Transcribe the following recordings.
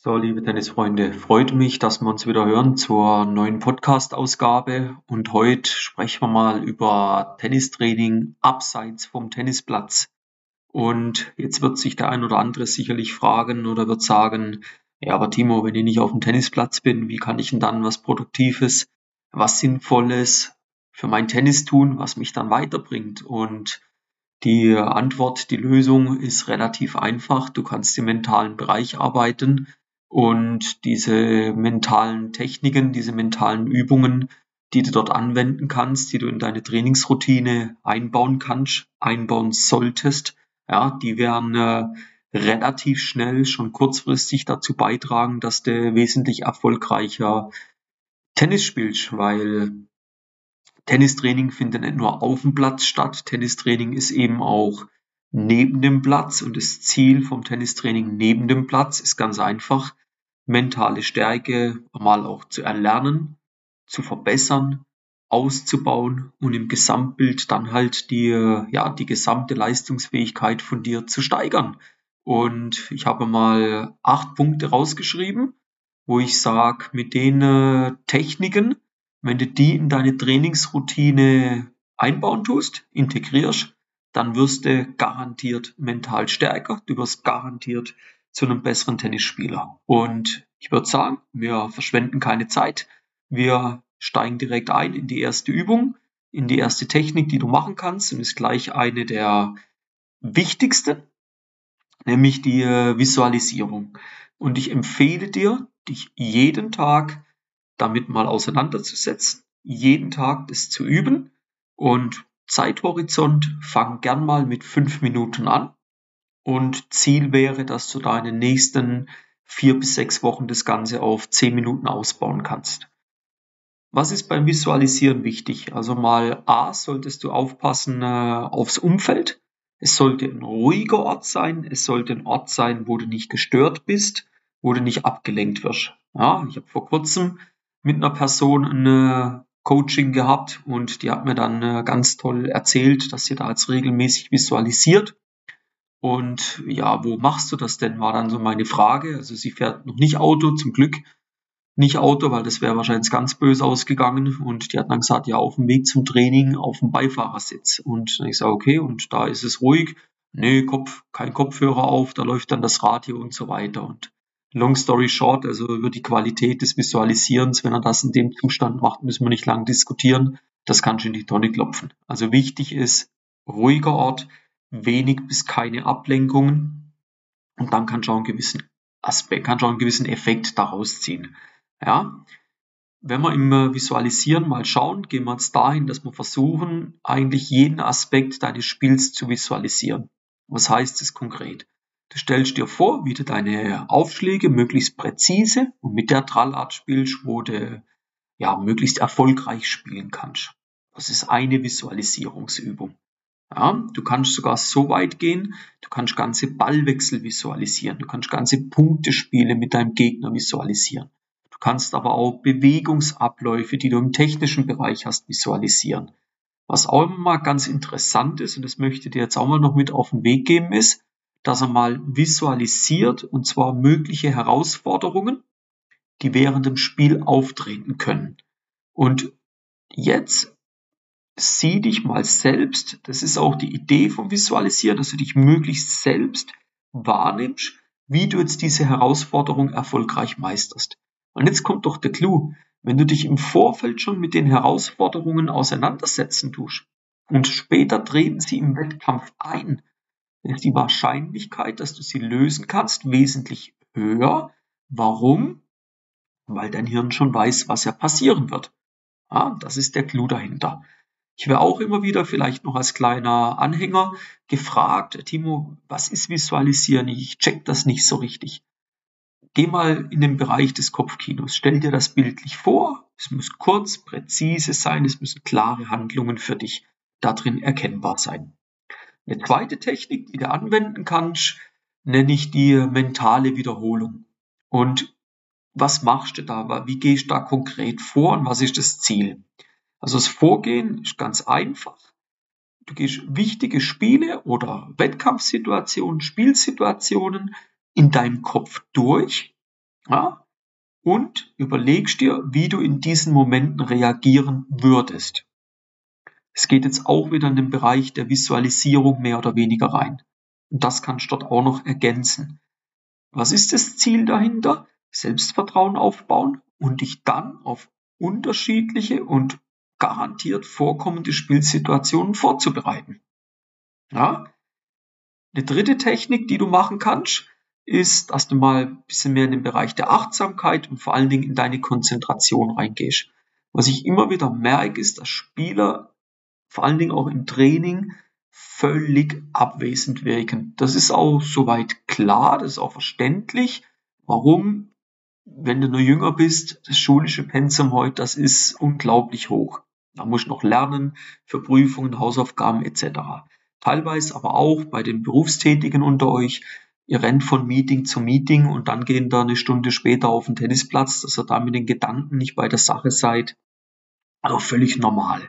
So, liebe Tennisfreunde, freut mich, dass wir uns wieder hören zur neuen Podcast-Ausgabe. Und heute sprechen wir mal über Tennistraining abseits vom Tennisplatz. Und jetzt wird sich der ein oder andere sicherlich fragen oder wird sagen, ja, aber Timo, wenn ich nicht auf dem Tennisplatz bin, wie kann ich denn dann was Produktives, was Sinnvolles für mein Tennis tun, was mich dann weiterbringt? Und die Antwort, die Lösung ist relativ einfach. Du kannst im mentalen Bereich arbeiten und diese mentalen Techniken, diese mentalen Übungen, die du dort anwenden kannst, die du in deine Trainingsroutine einbauen kannst, einbauen solltest, ja, die werden äh, relativ schnell schon kurzfristig dazu beitragen, dass du wesentlich erfolgreicher Tennis spielst, weil Tennistraining findet nicht nur auf dem Platz statt, Tennistraining ist eben auch neben dem Platz und das Ziel vom Tennistraining neben dem Platz ist ganz einfach, mentale Stärke mal auch zu erlernen, zu verbessern, auszubauen und im Gesamtbild dann halt die, ja, die gesamte Leistungsfähigkeit von dir zu steigern. Und ich habe mal acht Punkte rausgeschrieben, wo ich sage, mit den äh, Techniken, wenn du die in deine Trainingsroutine einbauen tust, integrierst, dann wirst du garantiert mental stärker, du wirst garantiert zu einem besseren Tennisspieler. Und ich würde sagen, wir verschwenden keine Zeit. Wir steigen direkt ein in die erste Übung, in die erste Technik, die du machen kannst und ist gleich eine der wichtigsten, nämlich die Visualisierung. Und ich empfehle dir, dich jeden Tag damit mal auseinanderzusetzen, jeden Tag das zu üben und Zeithorizont, fang gern mal mit fünf Minuten an. Und Ziel wäre, dass du den nächsten vier bis sechs Wochen das Ganze auf zehn Minuten ausbauen kannst. Was ist beim Visualisieren wichtig? Also mal A, solltest du aufpassen äh, aufs Umfeld. Es sollte ein ruhiger Ort sein. Es sollte ein Ort sein, wo du nicht gestört bist, wo du nicht abgelenkt wirst. Ja, ich habe vor kurzem mit einer Person eine Coaching gehabt und die hat mir dann äh, ganz toll erzählt, dass sie da jetzt regelmäßig visualisiert. Und ja, wo machst du das denn? War dann so meine Frage. Also sie fährt noch nicht Auto, zum Glück nicht Auto, weil das wäre wahrscheinlich ganz böse ausgegangen. Und die hat dann gesagt, ja, auf dem Weg zum Training auf dem Beifahrersitz. Und ich sage, okay, und da ist es ruhig. Nee, Kopf, kein Kopfhörer auf, da läuft dann das Radio und so weiter. Und long story short, also über die Qualität des Visualisierens, wenn er das in dem Zustand macht, müssen wir nicht lange diskutieren. Das kann schon in die Tonne klopfen. Also wichtig ist, ruhiger Ort, wenig bis keine Ablenkungen und dann kann schon einen gewissen Aspekt, kann schon einen gewissen Effekt daraus ziehen. Ja, wenn wir im Visualisieren mal schauen, gehen wir jetzt dahin, dass wir versuchen, eigentlich jeden Aspekt deines Spiels zu visualisieren. Was heißt das konkret? Du stellst dir vor, wie du deine Aufschläge möglichst präzise und mit der Trallart spielst, wo du ja möglichst erfolgreich spielen kannst. Das ist eine Visualisierungsübung. Ja, du kannst sogar so weit gehen, du kannst ganze Ballwechsel visualisieren, du kannst ganze Punktespiele mit deinem Gegner visualisieren. Du kannst aber auch Bewegungsabläufe, die du im technischen Bereich hast, visualisieren. Was auch immer ganz interessant ist, und das möchte ich dir jetzt auch mal noch mit auf den Weg geben, ist, dass er mal visualisiert, und zwar mögliche Herausforderungen, die während dem Spiel auftreten können. Und jetzt sieh dich mal selbst, das ist auch die Idee vom Visualisieren, dass du dich möglichst selbst wahrnimmst, wie du jetzt diese Herausforderung erfolgreich meisterst. Und jetzt kommt doch der Clou. Wenn du dich im Vorfeld schon mit den Herausforderungen auseinandersetzen tust und später treten sie im Wettkampf ein, ist die Wahrscheinlichkeit, dass du sie lösen kannst, wesentlich höher. Warum? Weil dein Hirn schon weiß, was ja passieren wird. Ja, das ist der Clou dahinter. Ich werde auch immer wieder vielleicht noch als kleiner Anhänger gefragt, Timo, was ist Visualisieren? Ich check das nicht so richtig. Geh mal in den Bereich des Kopfkinos. Stell dir das bildlich vor. Es muss kurz, präzise sein. Es müssen klare Handlungen für dich darin erkennbar sein. Eine zweite Technik, die du anwenden kannst, nenne ich die mentale Wiederholung. Und was machst du da? Wie gehst du da konkret vor und was ist das Ziel? Also das Vorgehen ist ganz einfach. Du gehst wichtige Spiele oder Wettkampfsituationen, Spielsituationen in deinem Kopf durch Ja? Und überlegst dir, wie du in diesen Momenten reagieren würdest. Es geht jetzt auch wieder in den Bereich der Visualisierung mehr oder weniger rein. Und das kannst du dort auch noch ergänzen. Was ist das Ziel dahinter? Selbstvertrauen aufbauen und dich dann auf unterschiedliche und garantiert vorkommende Spielsituationen vorzubereiten. Ja? Eine dritte Technik, die du machen kannst, ist, dass du mal ein bisschen mehr in den Bereich der Achtsamkeit und vor allen Dingen in deine Konzentration reingehst. Was ich immer wieder merke, ist, dass Spieler vor allen Dingen auch im Training völlig abwesend wirken. Das ist auch soweit klar, das ist auch verständlich. Warum? Wenn du nur jünger bist, das schulische Pensum heute, das ist unglaublich hoch. Da musst du noch lernen für Prüfungen, Hausaufgaben etc. Teilweise aber auch bei den Berufstätigen unter euch, ihr rennt von Meeting zu Meeting und dann gehen da eine Stunde später auf den Tennisplatz, dass ihr da mit den Gedanken nicht bei der Sache seid. Also völlig normal.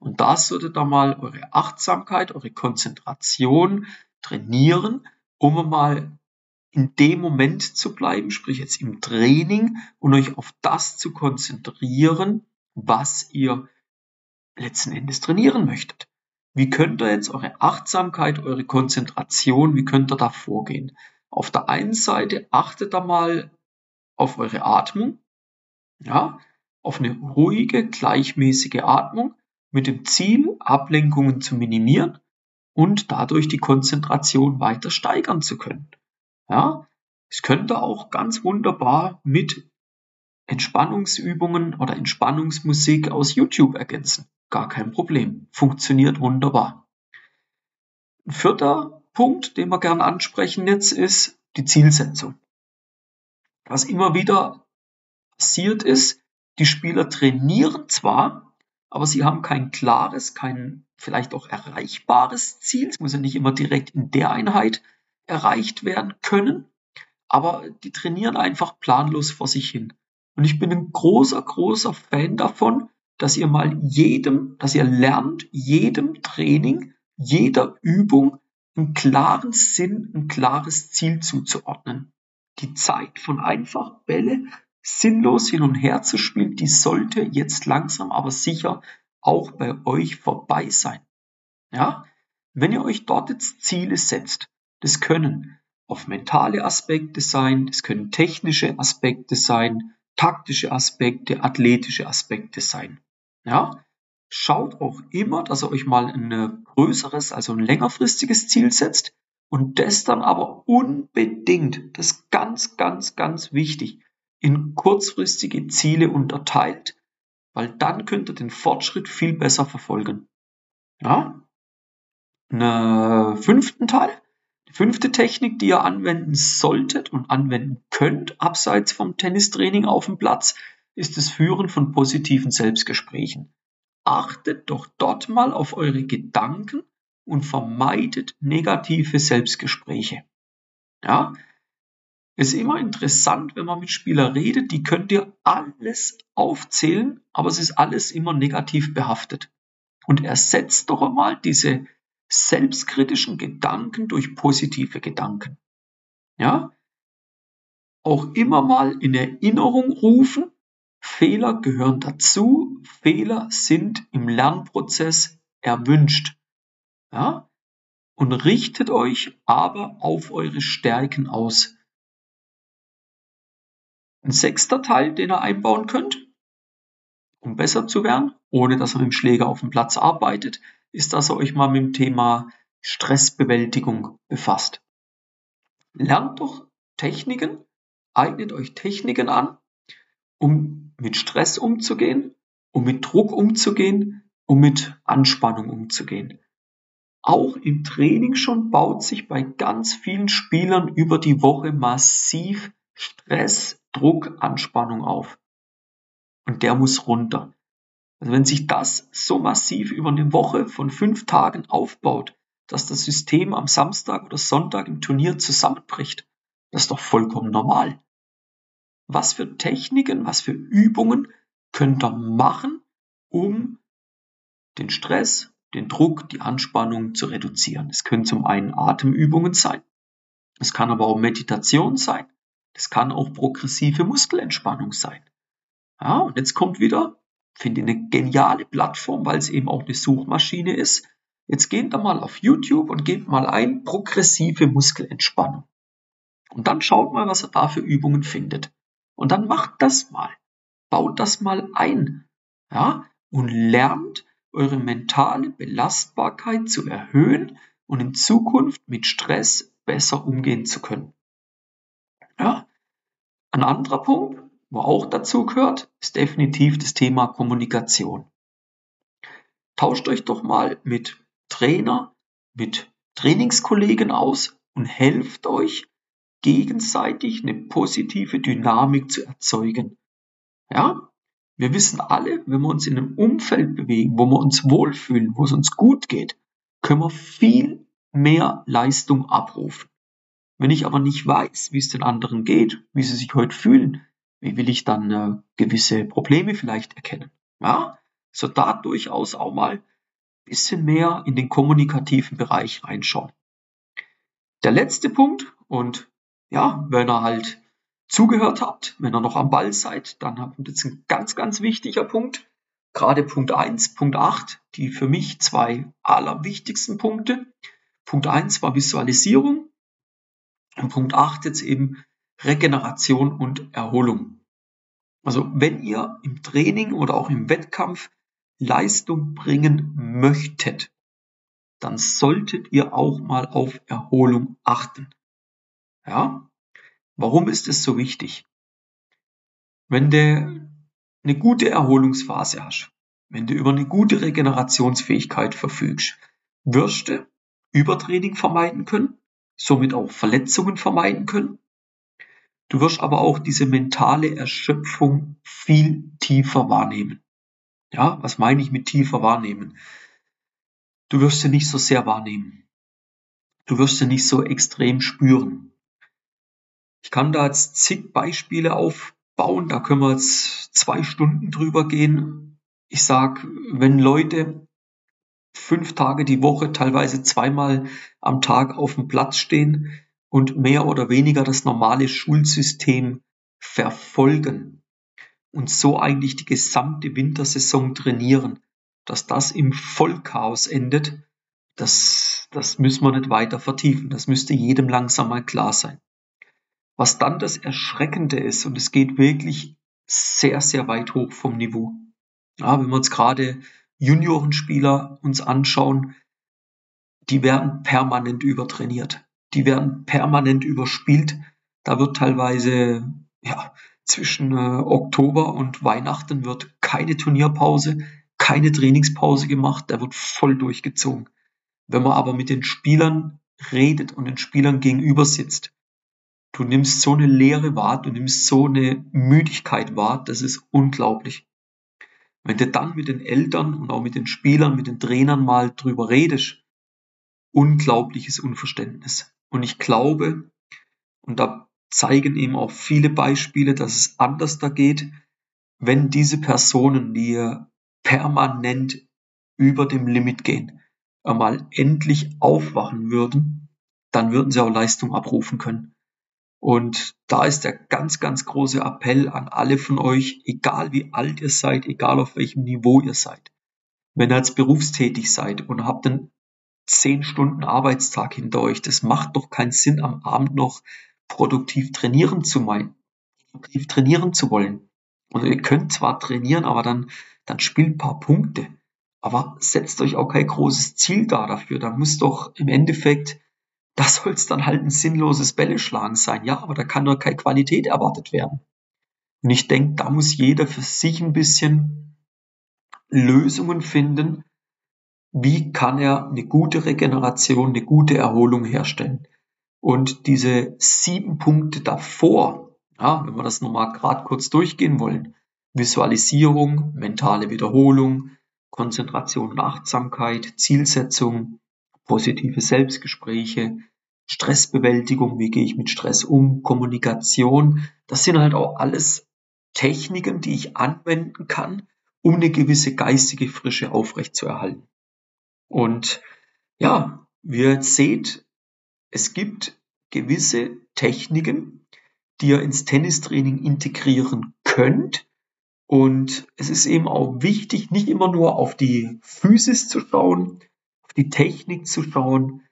Und da solltet ihr mal eure Achtsamkeit, eure Konzentration trainieren, um mal in dem Moment zu bleiben, sprich jetzt im Training und euch auf das zu konzentrieren, was ihr letzten Endes trainieren möchtet. Wie könnt ihr jetzt eure Achtsamkeit, eure Konzentration, wie könnt ihr da vorgehen? Auf der einen Seite achtet da mal auf eure Atmung, ja, auf eine ruhige, gleichmäßige Atmung mit dem Ziel, Ablenkungen zu minimieren und dadurch die Konzentration weiter steigern zu können. Ja, es könnte auch ganz wunderbar mit Entspannungsübungen oder Entspannungsmusik aus YouTube ergänzen. Gar kein Problem. Funktioniert wunderbar. Ein vierter Punkt, den wir gerne ansprechen jetzt, ist die Zielsetzung. Was immer wieder passiert ist, die Spieler trainieren zwar, aber sie haben kein klares, kein vielleicht auch erreichbares Ziel. Es muss ja nicht immer direkt in der Einheit erreicht werden können, aber die trainieren einfach planlos vor sich hin. Und ich bin ein großer, großer Fan davon, dass ihr mal jedem, dass ihr lernt, jedem Training, jeder Übung einen klaren Sinn, ein klares Ziel zuzuordnen. Die Zeit von einfach Bälle sinnlos hin und her zu spielen, die sollte jetzt langsam aber sicher auch bei euch vorbei sein. Ja? Wenn ihr euch dort jetzt Ziele setzt, das können auf mentale Aspekte sein, das können technische Aspekte sein, taktische Aspekte, athletische Aspekte sein. Ja? Schaut auch immer, dass ihr euch mal ein größeres, also ein längerfristiges Ziel setzt und das dann aber unbedingt, das ist ganz, ganz, ganz wichtig, in kurzfristige Ziele unterteilt, weil dann könnt ihr den Fortschritt viel besser verfolgen. Ja? Einen fünften Teil, die fünfte Technik, die ihr anwenden solltet und anwenden könnt, abseits vom Tennistraining auf dem Platz, ist das Führen von positiven Selbstgesprächen. Achtet doch dort mal auf eure Gedanken und vermeidet negative Selbstgespräche. Ja, ist immer interessant, wenn man mit Spielern redet, die könnt ihr alles aufzählen, aber es ist alles immer negativ behaftet. Und ersetzt doch einmal diese selbstkritischen Gedanken durch positive Gedanken. Ja? Auch immer mal in Erinnerung rufen, Fehler gehören dazu, Fehler sind im Lernprozess erwünscht. Ja? Und richtet euch aber auf eure Stärken aus. Ein sechster Teil, den ihr einbauen könnt, um besser zu werden, ohne dass ihr mit dem Schläger auf dem Platz arbeitet, ist, dass ihr euch mal mit dem Thema Stressbewältigung befasst. Lernt doch Techniken, eignet euch Techniken an, um mit Stress umzugehen, um mit Druck umzugehen, um mit Anspannung umzugehen. Auch im Training schon baut sich bei ganz vielen Spielern über die Woche massiv Stress Druck, Anspannung auf. Und der muss runter. Also wenn sich das so massiv über eine Woche von fünf Tagen aufbaut, dass das System am Samstag oder Sonntag im Turnier zusammenbricht, das ist doch vollkommen normal. Was für Techniken, was für Übungen könnt ihr machen, um den Stress, den Druck, die Anspannung zu reduzieren? Es können zum einen Atemübungen sein, es kann aber auch Meditation sein, Es kann auch progressive Muskelentspannung sein. Ja, und jetzt kommt wieder, finde ich eine geniale Plattform, weil es eben auch eine Suchmaschine ist. Jetzt geht da mal auf YouTube und gebt mal ein progressive Muskelentspannung. Und dann schaut mal, was er da für Übungen findet. Und dann macht das mal. Baut das mal ein. Ja, und lernt eure mentale Belastbarkeit zu erhöhen und in Zukunft mit Stress besser umgehen zu können. Ja, ein anderer Punkt, wo auch dazu gehört, ist definitiv das Thema Kommunikation. Tauscht euch doch mal mit Trainer, mit Trainingskollegen aus und helft euch gegenseitig eine positive Dynamik zu erzeugen. Ja, wir wissen alle, wenn wir uns in einem Umfeld bewegen, wo wir uns wohlfühlen, wo es uns gut geht, können wir viel mehr Leistung abrufen. Wenn ich aber nicht weiß, wie es den anderen geht, wie sie sich heute fühlen, wie will ich dann äh, gewisse Probleme vielleicht erkennen? Ja, so da durchaus auch mal ein bisschen mehr in den kommunikativen Bereich reinschauen. Der letzte Punkt, und ja, wenn ihr halt zugehört habt, wenn ihr noch am Ball seid, dann habt ihr jetzt ein ganz, ganz wichtiger Punkt. Gerade Punkt 1, Punkt 8, die für mich zwei allerwichtigsten Punkte. Punkt 1 war Visualisierung und Punkt 8 jetzt eben Regeneration und Erholung. Also wenn ihr im Training oder auch im Wettkampf Leistung bringen möchtet, dann solltet ihr auch mal auf Erholung achten. Ja? Warum ist es so wichtig? Wenn du eine gute Erholungsphase hast, wenn du über eine gute Regenerationsfähigkeit verfügst, wirst du Übertraining vermeiden können, somit auch Verletzungen vermeiden können. Du wirst aber auch diese mentale Erschöpfung viel tiefer wahrnehmen. Ja, was meine ich mit tiefer wahrnehmen? Du wirst sie nicht so sehr wahrnehmen. Du wirst sie nicht so extrem spüren. Ich kann da jetzt zig Beispiele aufbauen, da können wir jetzt zwei Stunden drüber gehen. Ich sag, wenn Leute fünf Tage die Woche, teilweise zweimal am Tag auf dem Platz stehen und mehr oder weniger das normale Schulsystem verfolgen und so eigentlich die gesamte Wintersaison trainieren, dass das im Vollchaos endet, das, das müssen wir nicht weiter vertiefen. Das müsste jedem langsam mal klar sein. Was dann das Erschreckende ist, und es geht wirklich sehr, sehr weit hoch vom Niveau. Ja, wenn wir uns gerade Juniorenspieler uns anschauen, die werden permanent übertrainiert. Die werden permanent überspielt. Da wird teilweise, ja, zwischen äh, Oktober und Weihnachten wird keine Turnierpause, keine Trainingspause gemacht. Da wird voll durchgezogen. Wenn man aber mit den Spielern redet und den Spielern gegenüber sitzt, Du nimmst so eine Leere wahr, du nimmst so eine Müdigkeit wahr, das ist unglaublich. Wenn du dann mit den Eltern und auch mit den Spielern, mit den Trainern mal drüber redest, unglaubliches Unverständnis. Und ich glaube, und da zeigen eben auch viele Beispiele, dass es anders da geht, wenn diese Personen, die permanent über dem Limit gehen, einmal endlich aufwachen würden, dann würden sie auch Leistung abrufen können. Und da ist der ganz, ganz große Appell an alle von euch, egal wie alt ihr seid, egal auf welchem Niveau ihr seid. Wenn ihr jetzt berufstätig seid und habt einen 10 Stunden Arbeitstag hinter euch, das macht doch keinen Sinn, am Abend noch produktiv trainieren zu meinen, produktiv trainieren zu wollen. Und ihr könnt zwar trainieren, aber dann, dann spielt ein paar Punkte. Aber setzt euch auch kein großes Ziel da dafür. Da muss doch im Endeffekt da soll es dann halt ein sinnloses Bälleschlagen sein. Ja, aber da kann doch keine Qualität erwartet werden. Und ich denke, da muss jeder für sich ein bisschen Lösungen finden, wie kann er eine gute Regeneration, eine gute Erholung herstellen. Und diese sieben Punkte davor, ja, wenn wir das nochmal gerade kurz durchgehen wollen, Visualisierung, mentale Wiederholung, Konzentration und Achtsamkeit, Zielsetzung, positive Selbstgespräche, Stressbewältigung, wie gehe ich mit Stress um, Kommunikation. Das sind halt auch alles Techniken, die ich anwenden kann, um eine gewisse geistige Frische aufrechtzuerhalten. Und ja, wie ihr jetzt seht, es gibt gewisse Techniken, die ihr ins Tennistraining integrieren könnt. Und es ist eben auch wichtig, nicht immer nur auf die Physis zu schauen, auf die Technik zu schauen,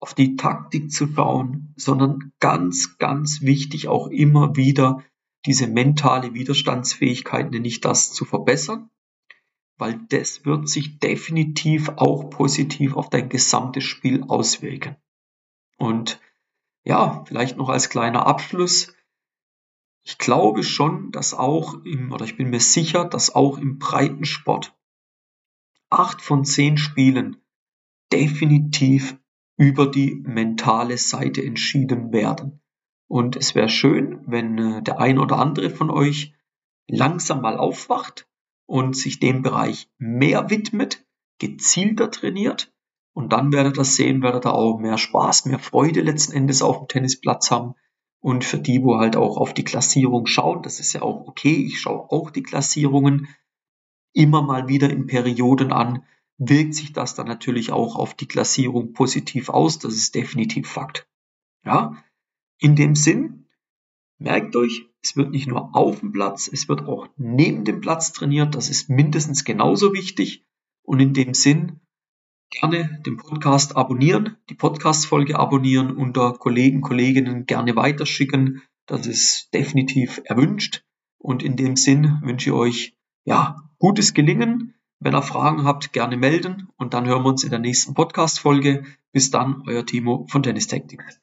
auf die Taktik zu schauen, sondern ganz, ganz wichtig auch immer wieder diese mentale Widerstandsfähigkeit, nenne ich das, zu verbessern, weil das wird sich definitiv auch positiv auf dein gesamtes Spiel auswirken. Und ja, vielleicht noch als kleiner Abschluss. Ich glaube schon, dass auch im, oder ich bin mir sicher, dass auch im Breitensport acht von zehn Spielen definitiv über die mentale Seite entschieden werden. Und es wäre schön, wenn äh, der ein oder andere von euch langsam mal aufwacht und sich dem Bereich mehr widmet, gezielter trainiert. Und dann werdet ihr sehen, werdet ihr auch mehr Spaß, mehr Freude letzten Endes auf dem Tennisplatz haben. Und für die, wo halt auch auf die Klassierung schauen, das ist ja auch okay, ich schaue auch die Klassierungen immer mal wieder in Perioden an, wirkt sich das dann natürlich auch auf die Klassierung positiv aus. Das ist definitiv Fakt. Ja, in dem Sinn, merkt euch, es wird nicht nur auf dem Platz, es wird auch neben dem Platz trainiert. Das ist mindestens genauso wichtig. Und in dem Sinn, gerne den Podcast abonnieren, die Podcast-Folge abonnieren, unter Kollegen, Kolleginnen gerne weiterschicken. Das ist definitiv erwünscht. Und in dem Sinn wünsche ich euch, ja, gutes Gelingen. Wenn ihr Fragen habt, gerne melden. Und dann hören wir uns in der nächsten Podcast-Folge. Bis dann, euer Timo von Tennis Tactics.